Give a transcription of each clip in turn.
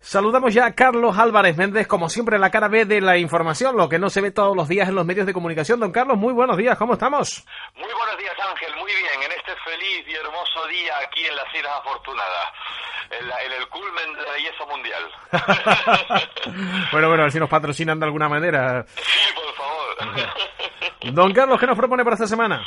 Saludamos ya a Carlos Álvarez Méndez, como siempre, la cara B de la información, lo que no se ve todos los días en los medios de comunicación. Don Carlos, muy buenos días, ¿cómo estamos? Muy buenos días, Ángel, muy bien, en este feliz y hermoso día aquí en las Islas Afortunadas, en, el culmen de la belleza mundial. bueno, bueno, a ver si nos patrocinan de alguna manera. Sí, por favor. Don Carlos, ¿qué nos propone para esta semana?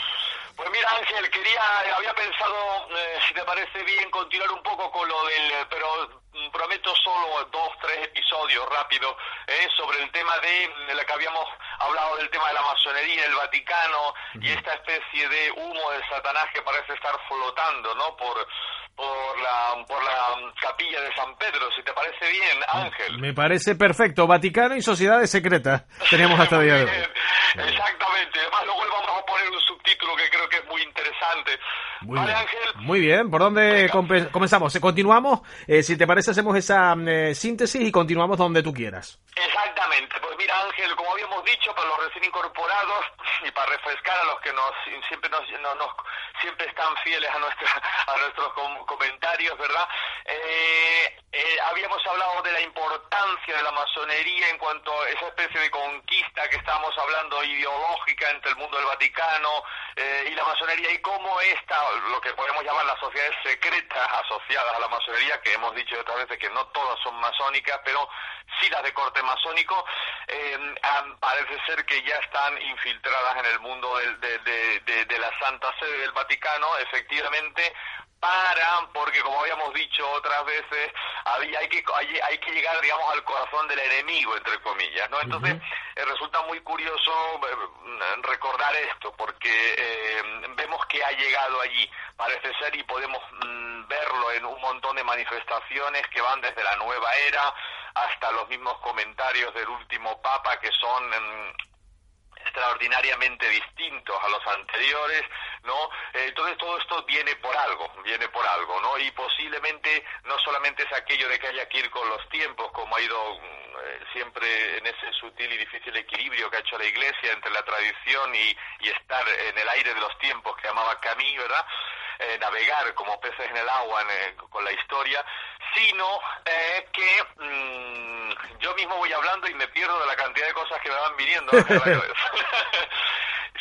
Pues mira, Ángel, quería, había pensado, eh, si te parece bien, continuar un poco con lo del, pero prometo solo dos, tres episodios rápidos eh, sobre el tema de, de lo que habíamos hablado del tema de la masonería, el Vaticano y esta especie de humo de Satanás que parece estar flotando, ¿no? Por por la por la capilla de San Pedro, si te parece bien, Ángel. Me parece perfecto. Vaticano y sociedades secretas. Teníamos hasta día de hoy. Exactamente. Además luego vamos a poner un subtítulo que creo que es muy interesante. Muy bien. Muy bien. ¿Por dónde comenzamos? ¿Continuamos? Eh, si te parece hacemos esa eh, síntesis y continuamos donde tú quieras. Exactamente. Pues mira, Ángel, como habíamos dicho, para los recién incorporados y para refrescar a los que nos siempre nos, siempre están fieles a nuestra a nuestros comentarios, ¿verdad? Eh, eh, habíamos hablado de la importancia de la masonería en cuanto a esa especie de conquista que estábamos hablando ideológica entre el mundo del Vaticano eh, y la masonería y cómo esta, lo que podemos llamar las sociedades secretas asociadas a la masonería, que hemos dicho otras veces que no todas son masónicas, pero sí las de corte masónico, parece ser que ya están infiltradas en el mundo de la Santa Sede del Vaticano, efectivamente, para, porque como habíamos dicho otras veces, había, hay, que, hay, que llegar, digamos, al corazón del enemigo, entre comillas, ¿no? Entonces, eh, resulta muy curioso eh, recordar esto, porque eh, vemos que ha llegado allí, parece ser, y podemos mm, verlo en un montón de manifestaciones que van desde la nueva era hasta los mismos comentarios del último Papa, que son... Mm, extraordinariamente distintos a los anteriores, ¿no? entonces todo esto viene por algo, viene por algo, ¿no? Y posiblemente no solamente es aquello de que haya que ir con los tiempos, como ha ido eh, siempre en ese sutil y difícil equilibrio que ha hecho la Iglesia entre la tradición y, y estar en el aire de los tiempos que llamaba Camille, ¿verdad? Eh, navegar como peces en el agua eh, con la historia, sino eh, que mm, yo mismo voy hablando y me pierdo de la cantidad de cosas que me van viniendo.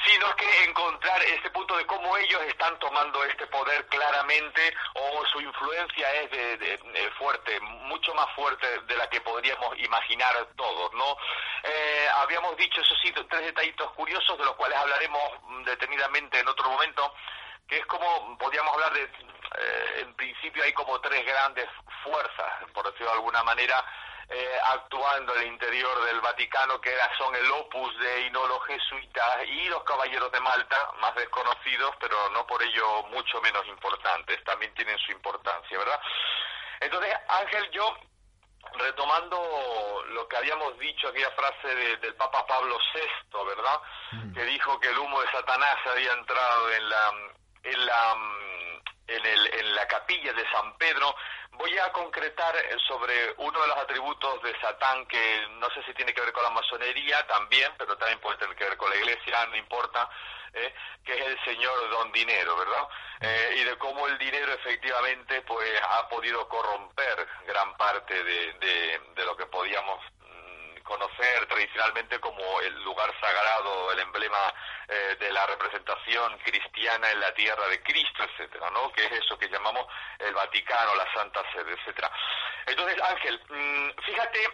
sino que encontrar este punto de cómo ellos están tomando este poder claramente o su influencia es de, fuerte, mucho más fuerte de la que podríamos imaginar todos, ¿no? habíamos dicho, esos sí, tres detallitos curiosos de los cuales hablaremos detenidamente en otro momento, que es como, podríamos hablar de, eh, en principio hay como tres grandes fuerzas, por decirlo de alguna manera, eh, actuando en el interior del Vaticano, que son el opus de los jesuitas y los caballeros de Malta, más desconocidos, pero no por ello mucho menos importantes, también tienen su importancia, ¿verdad? Entonces, Ángel, yo retomando lo que habíamos dicho, aquella frase del Papa Pablo VI, ¿verdad? Que dijo que el humo de Satanás había entrado en la, en la, mm, en, el, en la capilla de San Pedro, voy a concretar eh, sobre uno de los atributos de Satán que no sé si tiene que ver con la masonería también, pero también puede tener que ver con la iglesia, no importa, eh, que es el señor don dinero, ¿verdad? Eh, y de cómo el dinero efectivamente pues ha podido corromper gran parte de, de, de lo que podíamos conocer tradicionalmente como el lugar sagrado, el emblema eh, de la representación cristiana en la tierra de Cristo, etcétera, ¿no? Que es eso que llamamos el Vaticano, la Santa Sede, etcétera. Entonces, Ángel, mm, fíjate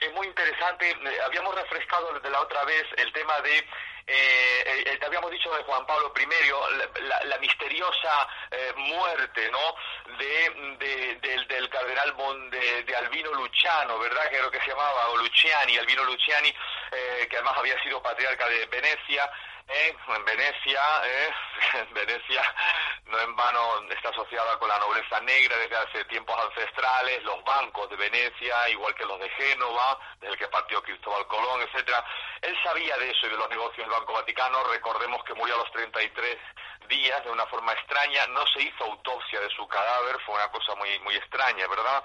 es muy interesante. Eh, habíamos refrescado desde la otra vez el tema de, eh, eh, te habíamos dicho de Juan Pablo I, la, misteriosa muerte, ¿no? De, del, cardenal de, Albino Luciano, ¿verdad? Que era lo que se llamaba, o Luciani, Albino Luciani, que además había sido patriarca de Venecia. En Venecia, en Venecia no en vano está asociada con la nobleza negra desde hace tiempos ancestrales, los bancos de Venecia, igual que los de Génova, desde el que partió Cristóbal Colón, etcétera. Él sabía de eso y de los negocios del Banco Vaticano, recordemos que murió a los 33 días de una forma extraña, no se hizo autopsia de su cadáver, fue una cosa muy muy extraña, ¿verdad?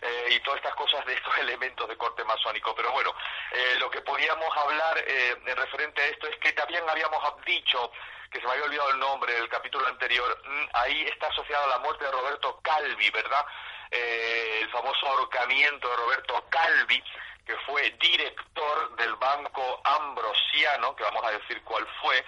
Eh, y todas estas cosas de estos elementos de corte masónico. Pero bueno, eh, lo que podíamos hablar eh, en referente a esto es que también habíamos dicho que se me había olvidado el nombre del capítulo anterior, mm, ahí está asociado a la muerte de Roberto Calvi, ¿verdad? Eh, el famoso ahorcamiento de Roberto Calvi, que fue director del Banco Ambrosiano, que vamos a decir cuál fue.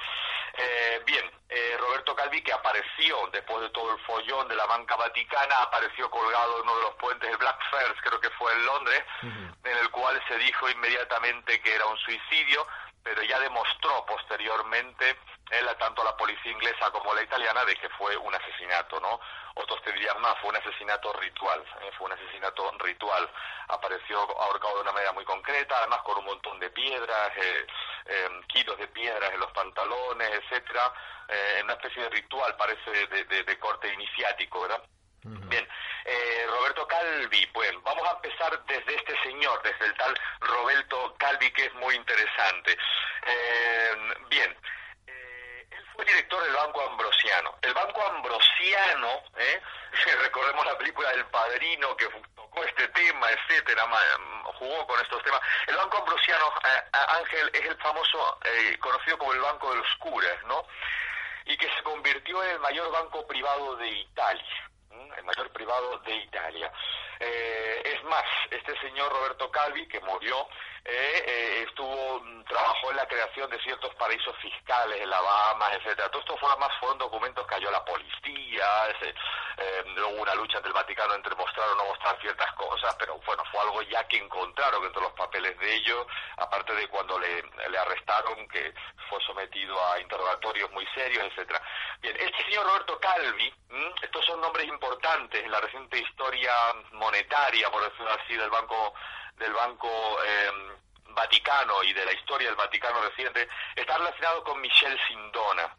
Eh, bien, eh, Roberto Calvi, que apareció después de todo el follón de la banca vaticana, apareció colgado en uno de los puentes de Blackfriars, creo que fue en Londres, en el cual se dijo inmediatamente que era un suicidio, pero ya demostró posteriormente él, tanto la policía inglesa como la italiana, de que fue un asesinato, ¿no? Otros te dirían más, fue un asesinato ritual, ¿eh? fue un asesinato ritual. Apareció ahorcado de una manera muy concreta, además con un montón de piedras, eh, em, kilos de piedras en los pantalones, etcétera, eh, en una especie de ritual, parece de, de, corte iniciático, ¿verdad? Bien, eh, Roberto Calvi, pues vamos a empezar desde este señor, desde el tal Roberto Calvi, que es muy interesante. Eh, bien, director del Banco Ambrosiano. El Banco Ambrosiano, ¿eh? recordemos la película del Padrino que tocó este tema, etcétera, jugó con estos temas. El Banco Ambrosiano, eh, Ángel, es el famoso, eh, conocido como el Banco de los Curas, ¿no? Y que se convirtió en el mayor banco privado de Italia, el mayor privado de Italia. Eh, es más, este señor Roberto Calvi, que murió, eh, eh, estuvo mm, trabajó en la creación de ciertos paraísos fiscales en la Bahamas, etcétera. Todo esto fue más fueron documentos que halló la policía, ese, luego una lucha entre el Vaticano entre mostrar o no mostrar ciertas cosas, pero bueno, fue algo ya que encontraron entre los papeles de ellos, aparte de cuando le, le arrestaron, que fue sometido a interrogatorios muy serios, etcétera. Bien, este señor Roberto Calvi, estos son nombres importantes en la reciente historia monetaria, por decirlo así, del Banco del Banco em, Vaticano y de la historia del Vaticano reciente, está relacionado con Michel Sindona.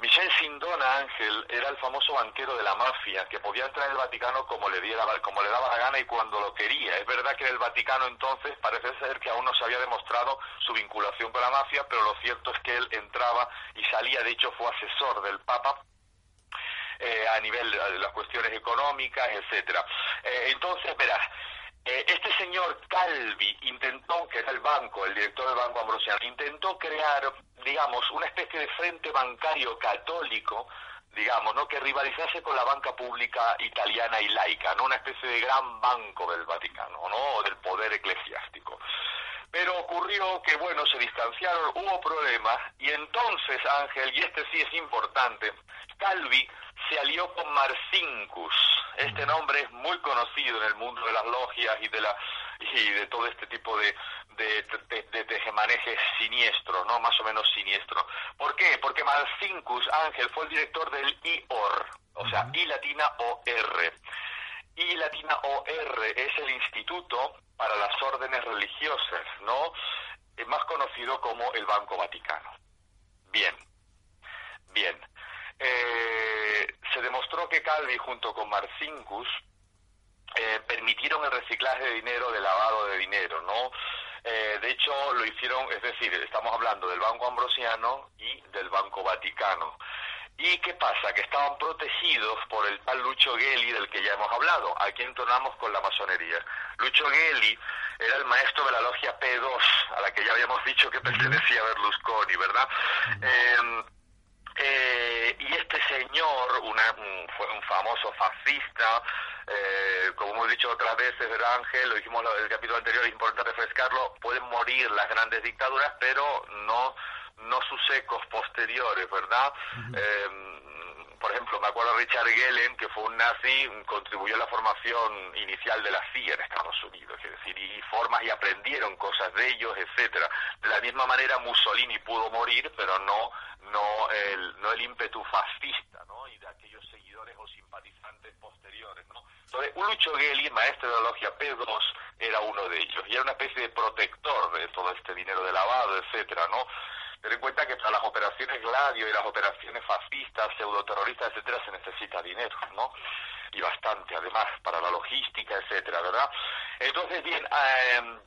Michel Sindona, Ángel, era el famoso banquero de la mafia que podía entrar en el Vaticano como le, diera, como le daba la gana y cuando lo quería. Es verdad que en el Vaticano entonces parece ser que aún no se había demostrado su vinculación con la mafia, pero lo cierto es que él entraba y salía, de hecho fue asesor del Papa eh, a nivel de las cuestiones económicas, etcétera. Eh, entonces, verás, eh, este señor Calvi intentó, que era el banco, el director del Banco Ambrosiano, intentó crear, digamos, una especie de frente bancario católico, digamos, ¿no? que rivalizase con la banca pública italiana y laica, ¿no? Una especie de gran banco del Vaticano, ¿no? O del poder eclesiástico. Pero ocurrió que, bueno, se distanciaron, hubo problemas, y entonces, Ángel, y este sí es importante, Calvi se alió con Marcincus. Este nombre es muy conocido en el mundo de las logias y de la y de todo este tipo de, de, de, tejemanejes siniestros, ¿no? Más o menos siniestros. ¿Por qué? Porque Marcincus Ángel fue el director del IOR, o sea, I latina o R. I latina o R es el Instituto para las Órdenes Religiosas, ¿no? Es más conocido como el Banco Vaticano. Bien, bien. Eh, se demostró que Calvi junto con Marcincus eh, permitieron el reciclaje de dinero, de lavado de dinero, ¿no? Eh, de hecho, lo hicieron, es decir, estamos hablando del Banco Ambrosiano y del Banco Vaticano. ¿Y qué pasa? Que estaban protegidos por el tal Lucho Gelli del que ya hemos hablado. Aquí entonamos con la masonería. Lucho Gelli era el maestro de la logia P2, a la que ya habíamos dicho que pertenecía a Berlusconi, ¿verdad? Eh, y este señor, una, fue un famoso fascista, eh, como hemos dicho otras veces, ¿verdad, Ángel? Lo dijimos en el capítulo anterior, es importante refrescarlo, pueden morir las grandes dictaduras, pero no, no sus ecos posteriores, ¿verdad? por ejemplo, me acuerdo de Richard Gellen, que fue un nazi, contribuyó a la formación inicial de la CIA en Estados Unidos, es decir, y formas y aprendieron cosas de ellos, etcétera. De la misma manera Mussolini pudo morir, pero no no el no el ímpetu fascista, ¿no? Y de aquellos seguidores o simpatizantes posteriores, ¿no? Entonces, Lucho Gelli, maestro de la logia P2, era uno de ellos y era una especie de protector de todo este dinero de lavado, etcétera, ¿no? Ten en cuenta que para las operaciones Gladio y las operaciones fascistas, pseudoterroristas, etcétera, se necesita dinero, ¿no? Y bastante, además, para la logística, etcétera, ¿verdad? Entonces, bien, eh,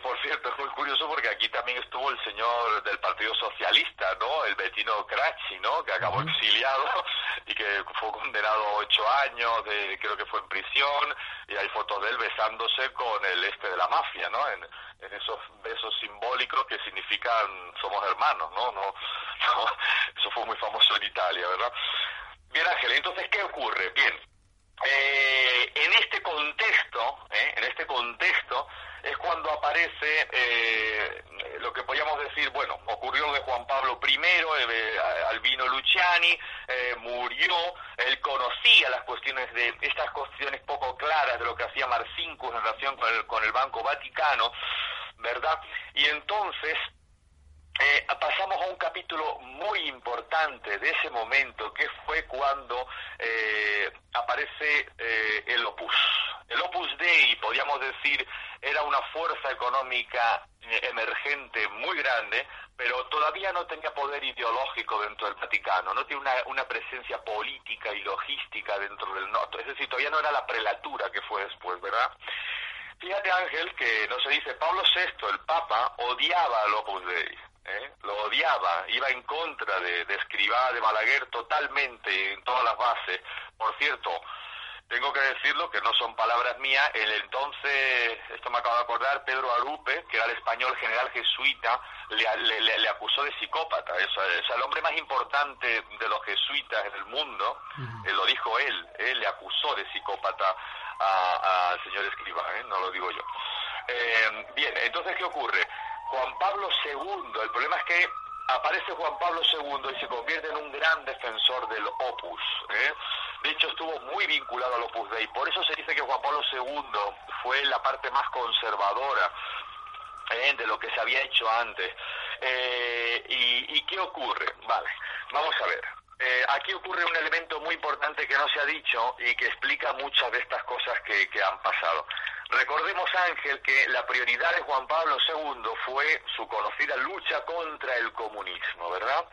por cierto, es muy curioso porque aquí también estuvo el señor del Partido Socialista, ¿no? El Bettino Crachi, ¿no? Que acabó exiliado y que fue condenado a ocho años, de, creo que fue en prisión, y hay fotos de él besándose con el este de la mafia, ¿no? En, esos besos simbólicos que significan somos hermanos, ¿no? no, eso fue muy famoso en Italia, ¿verdad? Bien, Ángel, entonces, ¿qué ocurre? Bien, eh, en este contexto, ¿eh? en este contexto, es cuando aparece eh, lo que podríamos decir, bueno, ocurrió de Juan Pablo I, eh, Albino Luciani, eh, murió, él conocía las cuestiones de estas cuestiones poco claras de lo que hacía Marcinkus en relación con el, con el Banco Vaticano, ¿verdad? Y entonces eh, pasamos a un capítulo muy importante de ese momento, que fue cuando eh, aparece eh, el Opus. El Opus Dei, podríamos decir, una fuerza económica emergente muy grande, pero todavía no tenía poder ideológico dentro del Vaticano, no tiene una, una presencia política y logística dentro del norte, es decir, todavía no era la prelatura que fue después, ¿verdad? Fíjate Ángel que no se dice, Pablo VI, el Papa, odiaba al Opus Dei ¿eh? lo odiaba, iba en contra de, de Escribá, de Balaguer totalmente en todas las bases. Por cierto, tengo que decirlo que no son palabras mías, el entonces, esto me acabo de acordar, Pedro Arupe, que era el español general jesuita, le, le, acusó de psicópata. Es, es, el hombre más importante de los jesuitas en el mundo, eh, lo dijo él, él le acusó de psicópata al señor Escribá, ¿eh? no lo digo yo. Eh, bien, entonces, ¿qué ocurre? Juan Pablo II, el problema es que aparece Juan Pablo II y se convierte en un gran defensor del Opus. ¿eh? De hecho, estuvo muy vinculado al Opus Dei. Por eso se dice que Juan Pablo II fue la parte más conservadora ¿eh? de lo que se había hecho antes. Eh, y, qué ocurre? Vale, vamos a ver. Eh, aquí ocurre un elemento muy importante que no se ha dicho y que explica muchas de estas cosas que, que han pasado. Recordemos, Ángel, que la prioridad de Juan Pablo II fue su conocida lucha contra el comunismo, ¿verdad?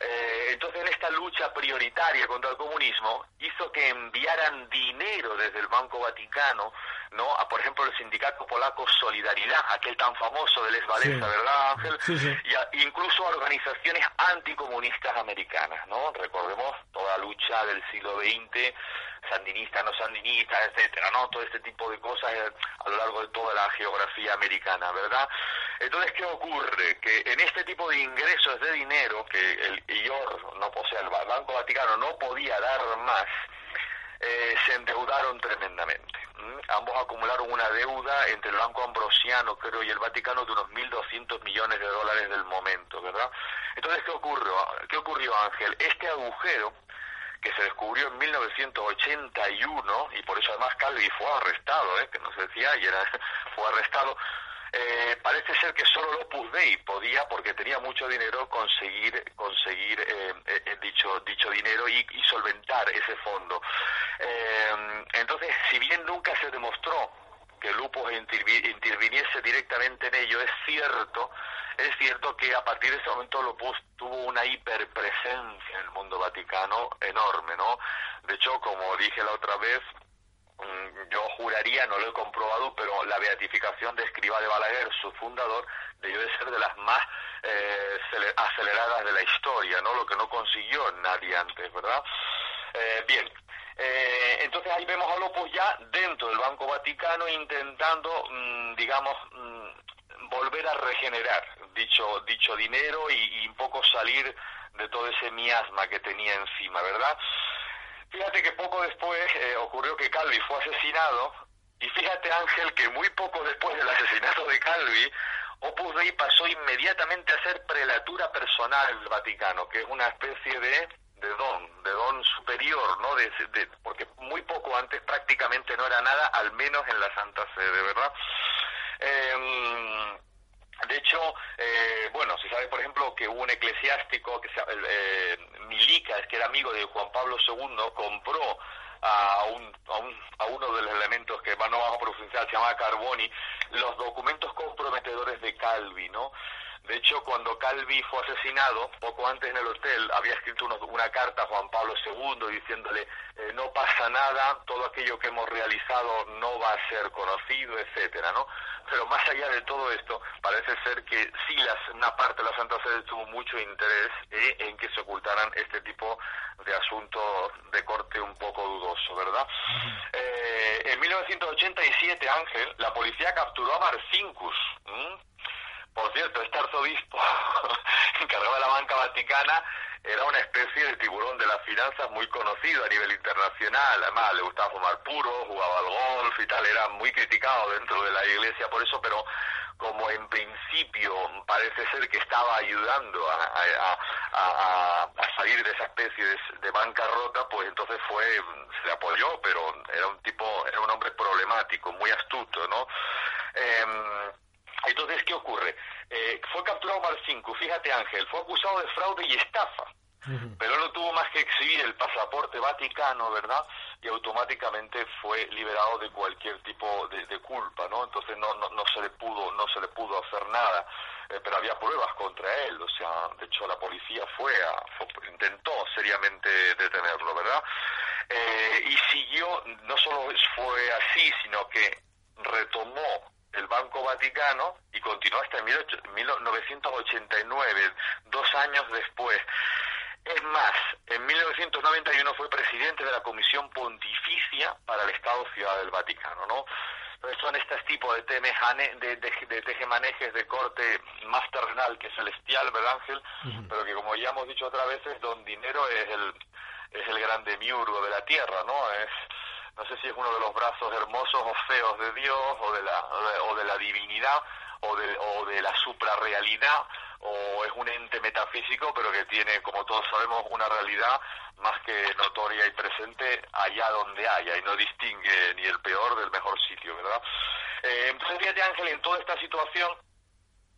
Eh, entonces, en esta lucha prioritaria contra el comunismo, hizo que enviaran dinero desde el Banco Vaticano, ¿no? A, por ejemplo, el sindicato polaco Solidaridad, aquel tan famoso de Les Valesa, ¿verdad, Ángel? Y incluso a organizaciones anticomunistas americanas, ¿no? Recordemos toda la lucha del siglo XX sandinista, no sandinista, etcétera, ¿no? Todo este tipo de cosas eh, a lo largo de toda la geografía americana, ¿verdad? Entonces, ¿qué ocurre? Que en este tipo de ingresos de dinero que el IOR, no, o sea, el Banco Vaticano no podía dar más, eh, se endeudaron tremendamente. Ambos acumularon una deuda entre el Banco Ambrosiano, creo, y el Vaticano de unos 1.200 millones de dólares del momento, ¿verdad? Entonces, ¿qué ocurrió? ¿Qué ocurrió, Ángel? Este agujero que se descubrió en 1981 y por eso además Calvi fue arrestado, ¿eh? que no se decía, y era, fue arrestado. Eh, parece ser que solo el Opus Dei podía, porque tenía mucho dinero, conseguir conseguir eh, eh dicho dicho dinero y, y solventar ese fondo. Eh, entonces, si bien nunca se demostró que el Opus interviniese directamente en ello, es cierto es cierto que a partir de ese momento Lopus tuvo una hiperpresencia en el mundo vaticano enorme, ¿no? De hecho, como dije la otra vez, yo juraría, no lo he comprobado, pero la beatificación de Escriba de Balaguer, su fundador, debió de ser de las más eh, aceleradas de la historia, ¿no? Lo que no consiguió nadie antes, ¿verdad? Eh, bien, eh, entonces ahí vemos a Lopus ya dentro del Banco Vaticano intentando, mm, digamos, mm, volver a regenerar dicho, dicho dinero y, un poco salir de todo ese miasma que tenía encima, ¿verdad? Fíjate que poco después eh, ocurrió que Calvi fue asesinado y fíjate Ángel que muy poco después del asesinato de Calvi, Opus Dei pasó inmediatamente a ser prelatura personal del Vaticano, que es una especie de, de don, de don superior, ¿no? De, porque muy poco antes prácticamente no era nada, al menos en la Santa Sede, ¿verdad? Eh, de hecho, eh, bueno, se sabe, por ejemplo, que un eclesiástico, que se, eh, Milicas, que era amigo de Juan Pablo II, compró a, un, a, un, a uno de los elementos que no vamos a profundizar, se llama Carboni, los documentos comprometedores de Calvi, ¿no? De hecho, cuando Calvi fue asesinado, poco antes en el hotel, había escrito una carta a Juan Pablo II diciéndole, eh, no pasa nada, todo aquello que hemos realizado no va a ser conocido, etcétera, ¿no? Pero más allá de todo esto, parece ser que sí las, una parte de la Santa Sede tuvo mucho interés eh, en que se ocultaran este tipo de asuntos de corte un poco dudoso, ¿verdad? Eh, en 1987, Ángel, la policía capturó a Marcinkus. Por cierto, este arzobispo encargado de la banca vaticana era una especie de tiburón de las finanzas muy conocido a nivel internacional. Además, le gustaba fumar puro, jugaba al golf y tal. Era muy criticado dentro de la iglesia por eso, pero como en principio parece ser que estaba ayudando a, salir de esa especie de, de, bancarrota, pues entonces fue, se apoyó, pero era un tipo, era un hombre problemático, muy astuto, ¿no? Eh, entonces, ¿qué ocurre? Eh, fue capturado Marcinco, fíjate Ángel, fue acusado de fraude y estafa, pero no tuvo más que exhibir el pasaporte vaticano, ¿verdad? Y automáticamente fue liberado de cualquier tipo de, culpa, ¿no? Entonces no, no, no, se le pudo, no se le pudo hacer nada, eh, pero había pruebas contra él, o sea, de hecho la policía fue a, intentó seriamente detenerlo, ¿verdad? Eh, y siguió, no solo fue así, sino que retomó el Banco Vaticano y continuó hasta 1989, dos años después. Es más, en 1991 fue presidente de la Comisión Pontificia para el Estado Ciudad del Vaticano, ¿no? Entonces son estos tipos de, de, de, tejemanejes de corte más terrenal que celestial, ¿verdad, Ángel? Pero que, como ya hemos dicho otras veces, don Dinero es el, es el grande miurgo de la tierra, ¿no? Es no sé si es uno de los brazos hermosos o feos de Dios o de la, o de la divinidad o de, o de la suprarrealidad o es un ente metafísico pero que tiene, como todos sabemos, una realidad más que notoria y presente allá donde haya y no distingue ni el peor del mejor sitio, ¿verdad? Eh, entonces, fíjate Ángel, en toda esta situación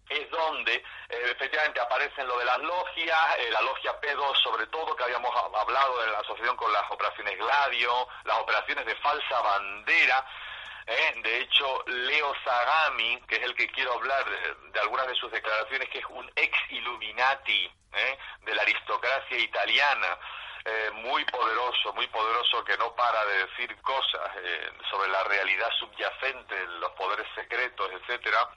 es donde eh, efectivamente aparecen lo de las logias, eh, la logia P2 sobre todo, que habíamos hablado en la asociación con las operaciones Gladio, las operaciones de falsa bandera. Eh, de hecho, Leo Zagami, que es el que quiero hablar de, algunas de sus declaraciones, que es un ex Illuminati de la aristocracia italiana, muy poderoso, muy poderoso, que no para de decir cosas sobre la realidad subyacente, los poderes secretos, etcétera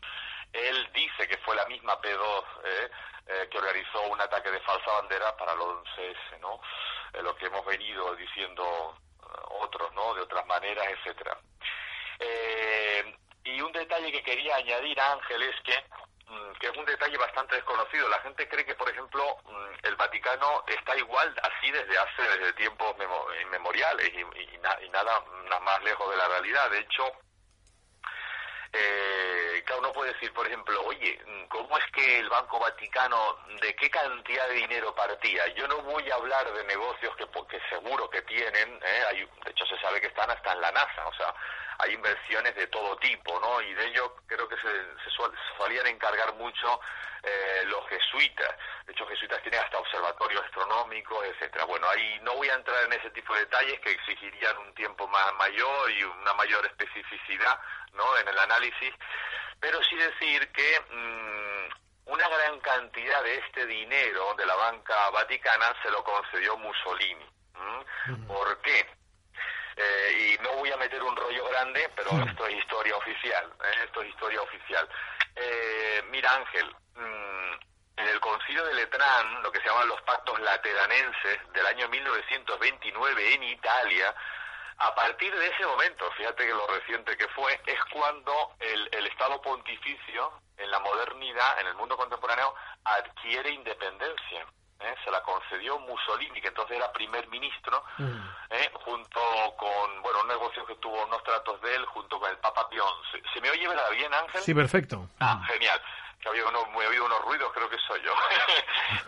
él dice que fue la misma P2 eh, eh, que organizó un ataque de falsa bandera para el 11S, ¿no? Eh, lo que hemos venido diciendo otros, ¿no? De otras maneras, etcétera. y un detalle que quería añadir, Ángel, es que mm, que es un detalle bastante desconocido. La gente cree que, por ejemplo, mm, el Vaticano está igual así desde hace desde tiempos inmemoriales y, y, y nada, nada más lejos de la realidad. De hecho, eh, claro, uno puede decir, por ejemplo, oye, ¿cómo es que el Banco Vaticano, de qué cantidad de dinero partía? Yo no voy a hablar de negocios que, seguro que tienen, ¿eh? hay, de hecho se sabe que están hasta en la NASA, o sea, hay inversiones de todo tipo, ¿no? Y de ello creo que se, se solían encargar mucho eh, los jesuitas. De hecho, jesuitas tienen hasta observatorios astronómicos, etcétera. Bueno, ahí no voy a entrar en ese tipo de detalles que exigirían un tiempo más mayor y una mayor especificidad, ¿no? En el análisis, pero sí decir que mm, una gran cantidad de este dinero de la banca vaticana se lo concedió Mussolini. ¿Por qué? Eh, y no voy a meter un rollo grande, pero esto es historia oficial, ¿eh? esto es historia oficial. Eh, mira Ángel, mm, en el concilio de Letrán, lo que se llaman los pactos lateranenses del año 1929 en Italia, a partir de ese momento, fíjate que lo reciente que fue, es cuando el, el Estado pontificio en la modernidad, en el mundo contemporáneo, adquiere independencia. Se Mussolini, que entonces era primer ministro, mm. ¿eh? junto con, bueno, un negocio que tuvo unos tratos de él, junto con el Papa Pion. ¿Se, me oye ¿verdad bien, Ángel? Sí, perfecto. Ah, mm. genial. Que había unos, me habido unos ruidos, creo que soy yo.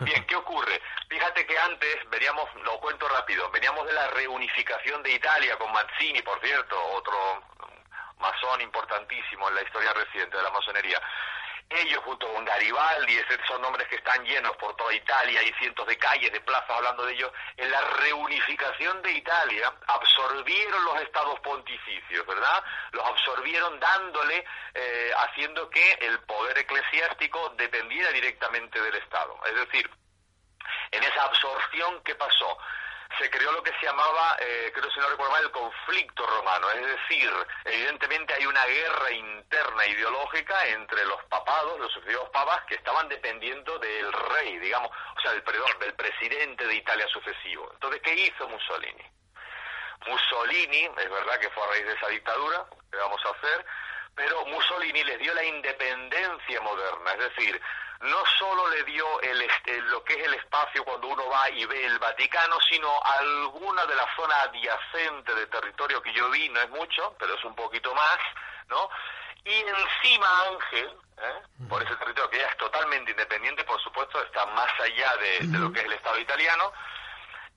bien, ¿qué ocurre? Fíjate que antes, veníamos, lo cuento rápido, veníamos de la reunificación de Italia con Mazzini, por cierto, otro masón importantísimo en la historia reciente de la masonería. Ellos junto con Garibaldi, son nombres que están llenos por toda Italia y cientos de calles, de plazas hablando de ellos, en la reunificación de Italia absorbieron los estados pontificios, ¿verdad? Los absorbieron dándole, eh, haciendo que el poder eclesiástico dependiera directamente del Estado. Es decir, en esa absorción, ¿qué pasó? Se creó lo que se llamaba, eh, creo si no recuerdo mal, el conflicto romano. Es decir, evidentemente hay una guerra interna ideológica entre los papados, los sucesivos papas, que estaban dependiendo del rey, digamos, o sea, del, perdón, del presidente de Italia sucesivo. Entonces, ¿qué hizo Mussolini? Mussolini, es verdad que fue a raíz de esa dictadura, ¿qué vamos a hacer? Pero Mussolini les dio la independencia moderna, es decir, no solo le dio el, lo que es el espacio cuando uno va y ve el Vaticano, sino alguna de la zona adyacente de territorio que yo vi, no es mucho, pero es un poquito más, ¿no? Y encima Ángel, ¿eh? por ese territorio que ya es totalmente independiente, por supuesto, está más allá de, lo que es el Estado italiano,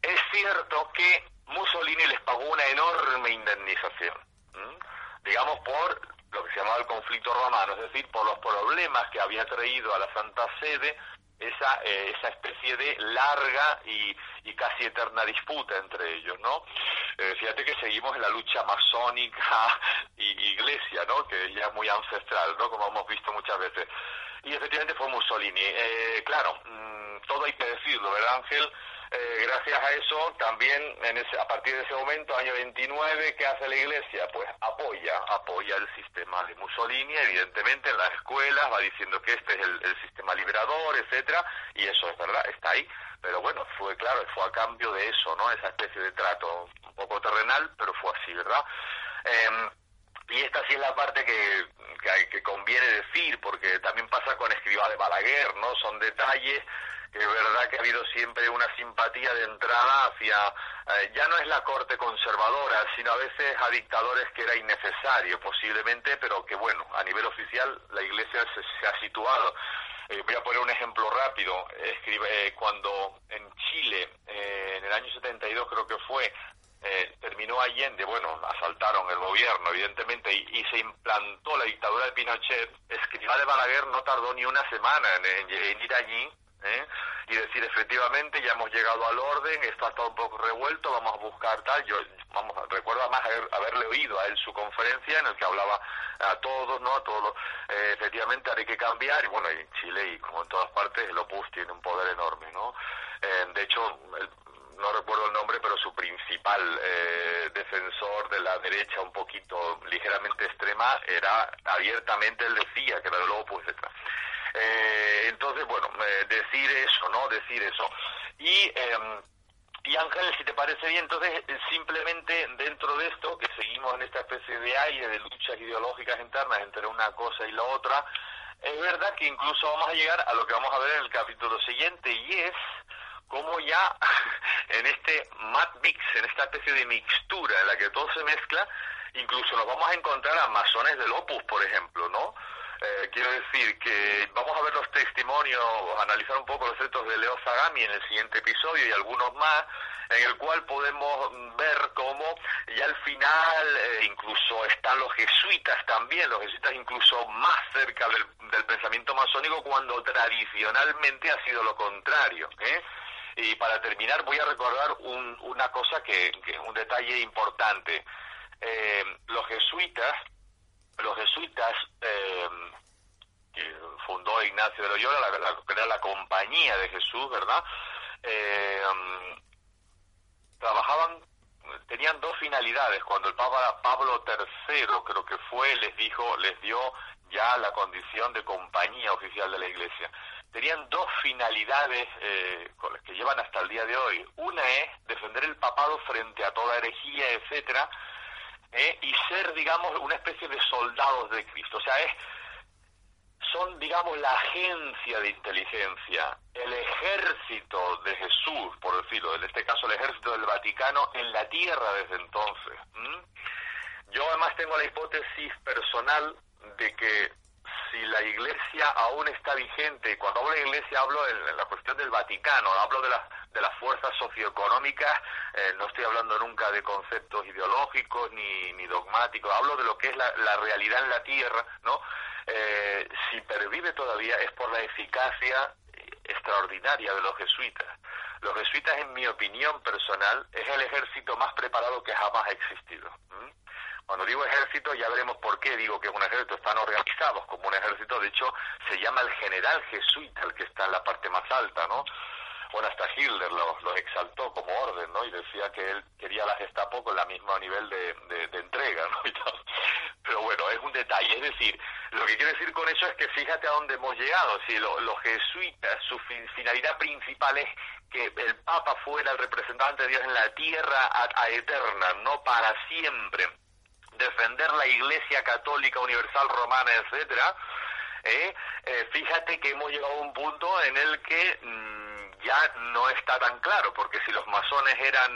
es cierto que Mussolini les pagó una enorme indemnización, digamos, por lo que se llamaba el conflicto romano, es decir, por los problemas que había traído a la Santa Sede esa, eh, esa especie de larga y, y, casi eterna disputa entre ellos, ¿no? Eh, fíjate que seguimos en la lucha masónica y iglesia, ¿no? Que ya es muy ancestral, ¿no? Como hemos visto muchas veces. Y efectivamente fue Mussolini. Eh, claro, mm, todo hay que decirlo, ¿verdad, Ángel? Eh, gracias a eso, también en ese, a partir de ese momento, año 29, ¿qué hace la Iglesia? Pues apoya, apoya el sistema de Mussolini, evidentemente en las escuelas va diciendo que este es el, sistema liberador, etcétera, y eso es verdad, está ahí, pero bueno, fue claro, fue a cambio de eso, ¿no? Esa especie de trato un poco terrenal, pero fue así, ¿verdad? Eh, y esta sí es la parte que, que, conviene decir, porque también pasa con Escribá de Balaguer, ¿no? Son detalles es verdad que ha habido siempre una simpatía de entrada hacia, eh, ya no es la corte conservadora, sino a veces a dictadores que era innecesario posiblemente, pero que bueno, a nivel oficial la Iglesia se, ha situado. Eh, voy a poner un ejemplo rápido. Escribe, eh, cuando en Chile, en el año 72 creo que fue, terminó Allende, bueno, asaltaron el gobierno, evidentemente, y, se implantó la dictadura de Pinochet, Escribá de Balaguer no tardó ni una semana en ir allí ¿eh? y decir efectivamente ya hemos llegado al orden, esto ha un poco revuelto, vamos a buscar tal. Yo vamos recuerdo además haberle oído a él su conferencia en el que hablaba a todos, ¿no? A todos eh, efectivamente hay que cambiar y bueno, en Chile y como en todas partes el Opus tiene un poder enorme, ¿no? Eh, de hecho, no recuerdo el nombre, pero su principal defensor de la derecha un poquito ligeramente extrema era abiertamente, él decía que era el Opus, etc. Eh, entonces, bueno, eh, decir eso, ¿no? Decir eso. Y, eh, y Ángel, si te parece bien, entonces simplemente dentro de esto, que seguimos en esta especie de aire de luchas ideológicas internas entre una cosa y la otra, es verdad que incluso vamos a llegar a lo que vamos a ver en el capítulo siguiente, y es cómo ya en este mad mix, en esta especie de mixtura en la que todo se mezcla, incluso nos vamos a encontrar a masones del Opus, por ejemplo, ¿no? Eh, quiero decir que vamos a ver los testimonios, analizar un poco los hechos de Leo Sagami en el siguiente episodio y algunos más, en el cual podemos ver cómo ya al final eh, incluso están los jesuitas también, los jesuitas incluso más cerca del, pensamiento masónico cuando tradicionalmente ha sido lo contrario. ¿eh? Y para terminar voy a recordar una cosa que, que un detalle importante. los jesuitas los jesuitas eh, que fundó Ignacio de Loyola, la, la, que era la compañía de Jesús, ¿verdad? Eh, trabajaban, tenían dos finalidades. Cuando el Papa Pablo III, creo que fue, les dijo, les dio ya la condición de compañía oficial de la Iglesia. Tenían dos finalidades eh, con las que llevan hasta el día de hoy. Una es defender el papado frente a toda herejía, etcétera, ¿eh? y ser, digamos, una especie de soldados de Cristo. O sea, es, son, digamos, la agencia de inteligencia, el ejército de Jesús, por decirlo, en este caso el ejército del Vaticano, en la tierra desde entonces. Yo además tengo la hipótesis personal de que si la iglesia aún está vigente, cuando hablo de iglesia hablo en, la cuestión del Vaticano, hablo de, de las fuerzas socioeconómicas, eh, no estoy hablando nunca de conceptos ideológicos ni, ni dogmáticos, hablo de lo que es la, realidad en la tierra, ¿no? eh, si pervive todavía es por la eficacia extraordinaria de los jesuitas. Los jesuitas, en mi opinión personal, es el ejército más preparado que jamás ha existido. Cuando digo ejército, ya veremos por qué digo que es un ejército. Están organizados como un ejército. De hecho, se llama el general jesuita, el que está en la parte más alta, ¿no? Bueno, hasta Hitler lo, exaltó como orden, ¿no? Y decía que él quería la Gestapo con el mismo nivel de, entrega, ¿no? Pero bueno, es un detalle. Es decir, lo que quiero decir con eso es que fíjate a dónde hemos llegado. Si los jesuitas, su finalidad principal es que el Papa fuera el representante de Dios en la tierra a eterna, no para siempre defender la Iglesia Católica Universal Romana, etcétera, ¿eh? Eh, fíjate que hemos llegado a un punto en el que mm, ya no está tan claro, porque si los masones eran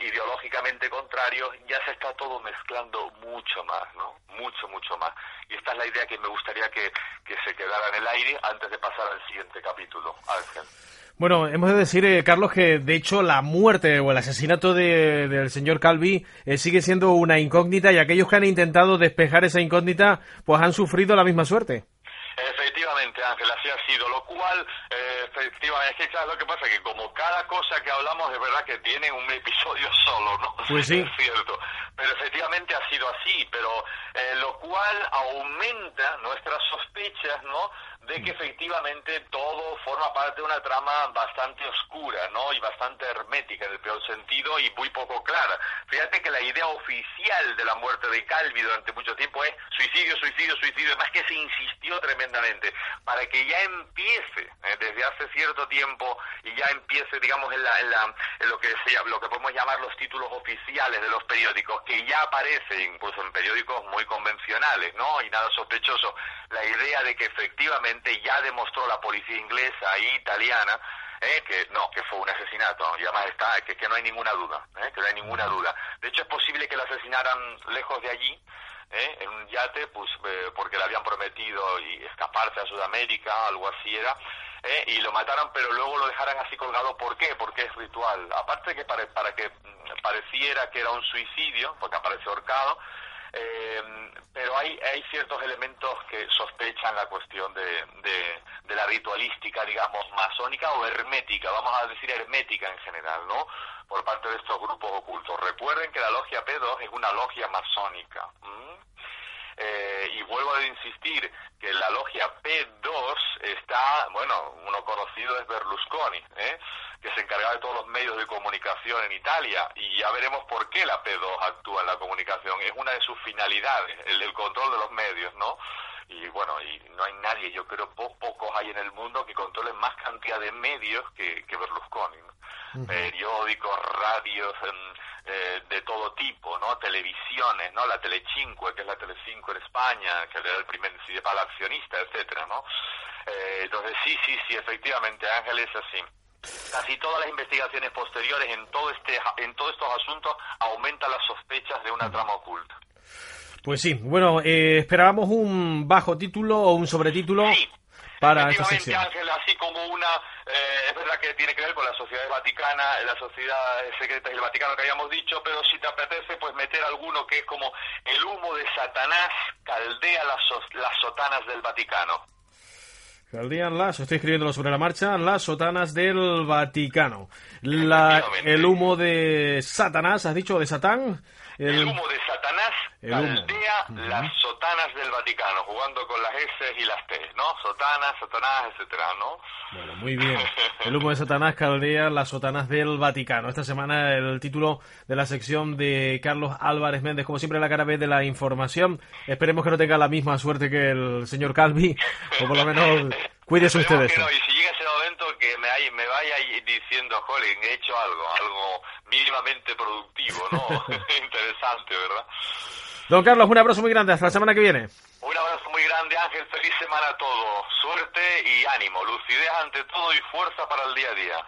ideológicamente contrarios, ya se está todo mezclando mucho más, ¿no? Mucho, mucho más. Y esta es la idea que me gustaría que, que se quedara en el aire antes de pasar al siguiente capítulo, Ángel. Bueno, hemos de decir, eh, Carlos, que de hecho la muerte o el asesinato de, del señor Calvi eh, sigue siendo una incógnita y aquellos que han intentado despejar esa incógnita pues han sufrido la misma suerte. Efectivamente, Ángel, así ha sido, lo cual, eh, efectivamente, es que lo que pasa? Que como cada cosa que hablamos es verdad que tiene un episodio solo, ¿no? Pues sí. Es cierto, pero efectivamente ha sido así, pero lo cual aumenta nuestras sospechas, ¿no? De que efectivamente todo forma parte de una trama bastante oscura, ¿no? Y bastante hermética en el peor sentido y muy poco clara. Fíjate que la idea oficial de la muerte de Calvi durante mucho tiempo es suicidio, suicidio, suicidio, además que se insistió tremendamente para que ya empiece ¿eh? desde hace cierto tiempo y ya empiece, digamos, en, la, en, la, lo que se lo que podemos llamar los títulos oficiales de los periódicos, que ya aparece incluso en periódicos muy convencionales, ¿no? Y nada sospechoso, la idea de que efectivamente ya demostró la policía inglesa e italiana eh, que no, que fue un asesinato, y además está, que, que no hay ninguna duda, eh, que no hay ninguna duda. De hecho, es posible que lo asesinaran lejos de allí, eh, en un yate, pues porque le habían prometido y escaparse a Sudamérica, algo así era, y lo mataron, pero luego lo dejaran así colgado. ¿Por qué? Porque es ritual. Aparte de que para, para que mm, pareciera que era un suicidio, porque aparece ahorcado, eh, pero hay, hay ciertos elementos que sospechan la cuestión de, de, la ritualística, digamos, masónica o hermética, vamos a decir hermética en general, ¿no? Por parte de estos grupos ocultos. Recuerden que la logia P2 es una logia masónica. Eh, y vuelvo a insistir que la logia P2 está, bueno, uno es Berlusconi, ¿eh? que se encargaba de todos los medios de comunicación en Italia, y ya veremos por qué la P2 actúa en la comunicación. Es una de sus finalidades, el, control de los medios, ¿no? y bueno, y no hay nadie, yo creo pocos hay en el mundo que controlen más cantidad de medios que, que Berlusconi. Periódicos, radios, eh, de todo tipo, ¿no? Televisiones, ¿no? La Telecinque, que es la Telecinco en España, que era el primer principal accionista, etcétera, ¿no? Eh, entonces sí, sí, sí, efectivamente, Ángel es así. Casi todas las investigaciones posteriores en todo este en todos estos asuntos aumentan las sospechas de una trama oculta. Pues sí, bueno, eh, esperábamos un bajo título o un sobretítulo para esta sección. Ángel, así como una, eh, es verdad que tiene que ver con la sociedad vaticana, la sociedad secreta del Vaticano que habíamos dicho, pero si te apetece, pues meter alguno que es como el humo de Satanás caldea las, las sotanas del Vaticano. Caldean las, estoy escribiéndolo sobre la marcha, las sotanas del Vaticano. El humo de Satanás, ¿has dicho? ¿De Satán? El, humo de Satanás caldea las sotanas del Vaticano, jugando con las S y las T, ¿no? Sotanas, Satanás, etcétera, ¿no? Bueno, muy bien. El humo de Satanás caldea las sotanas del Vaticano. Esta semana el título de la sección de Carlos Álvarez Méndez, como siempre la cara B de la información. Esperemos que no tenga la misma suerte que el señor Calvi, o por lo menos cuídese ustedes. y si llega ese momento que me, me vaya diciendo, Jolín, he hecho algo, algo mínimamente productivo, ¿no? Interesante, ¿verdad? Don Carlos, un abrazo muy grande. Hasta la semana que viene. Un abrazo muy grande, Ángel. Feliz semana a todos. Suerte y ánimo. Lucidez ante todo y fuerza para el día a día.